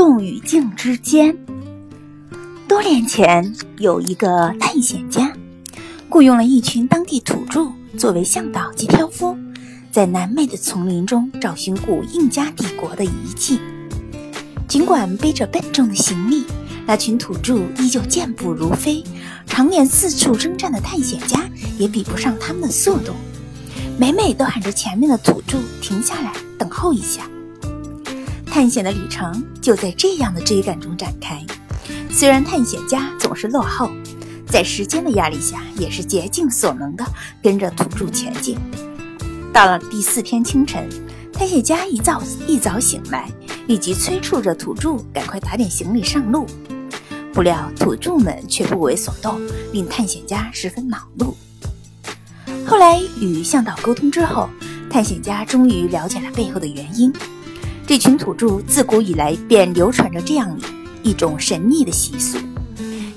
动与静之间。多年前，有一个探险家，雇佣了一群当地土著作为向导及挑夫，在南美的丛林中找寻古印加帝国的遗迹。尽管背着笨重的行李，那群土著依旧健步如飞。常年四处征战的探险家也比不上他们的速度，每每都喊着前面的土著停下来等候一下。探险的旅程就在这样的追赶中展开。虽然探险家总是落后，在时间的压力下，也是竭尽所能的跟着土著前进。到了第四天清晨，探险家一早一早醒来，立即催促着土著赶快打点行李上路。不料土著们却不为所动，令探险家十分恼怒。后来与向导沟通之后，探险家终于了解了背后的原因。这群土著自古以来便流传着这样一种神秘的习俗，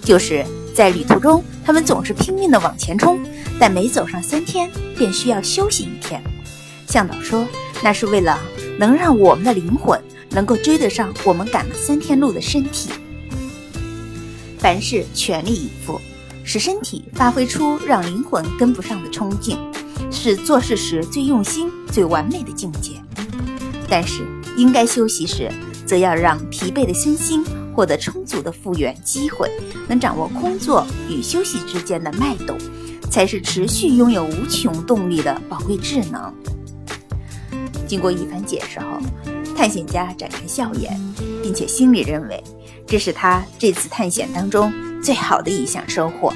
就是在旅途中，他们总是拼命地往前冲，但每走上三天，便需要休息一天。向导说，那是为了能让我们的灵魂能够追得上我们赶了三天路的身体。凡事全力以赴，使身体发挥出让灵魂跟不上的冲劲，是做事时最用心、最完美的境界。但是，应该休息时，则要让疲惫的身心获得充足的复原机会，能掌握工作与休息之间的脉动，才是持续拥有无穷动力的宝贵智能。经过一番解释后，探险家展开笑颜，并且心里认为。这是他这次探险当中最好的一项收获。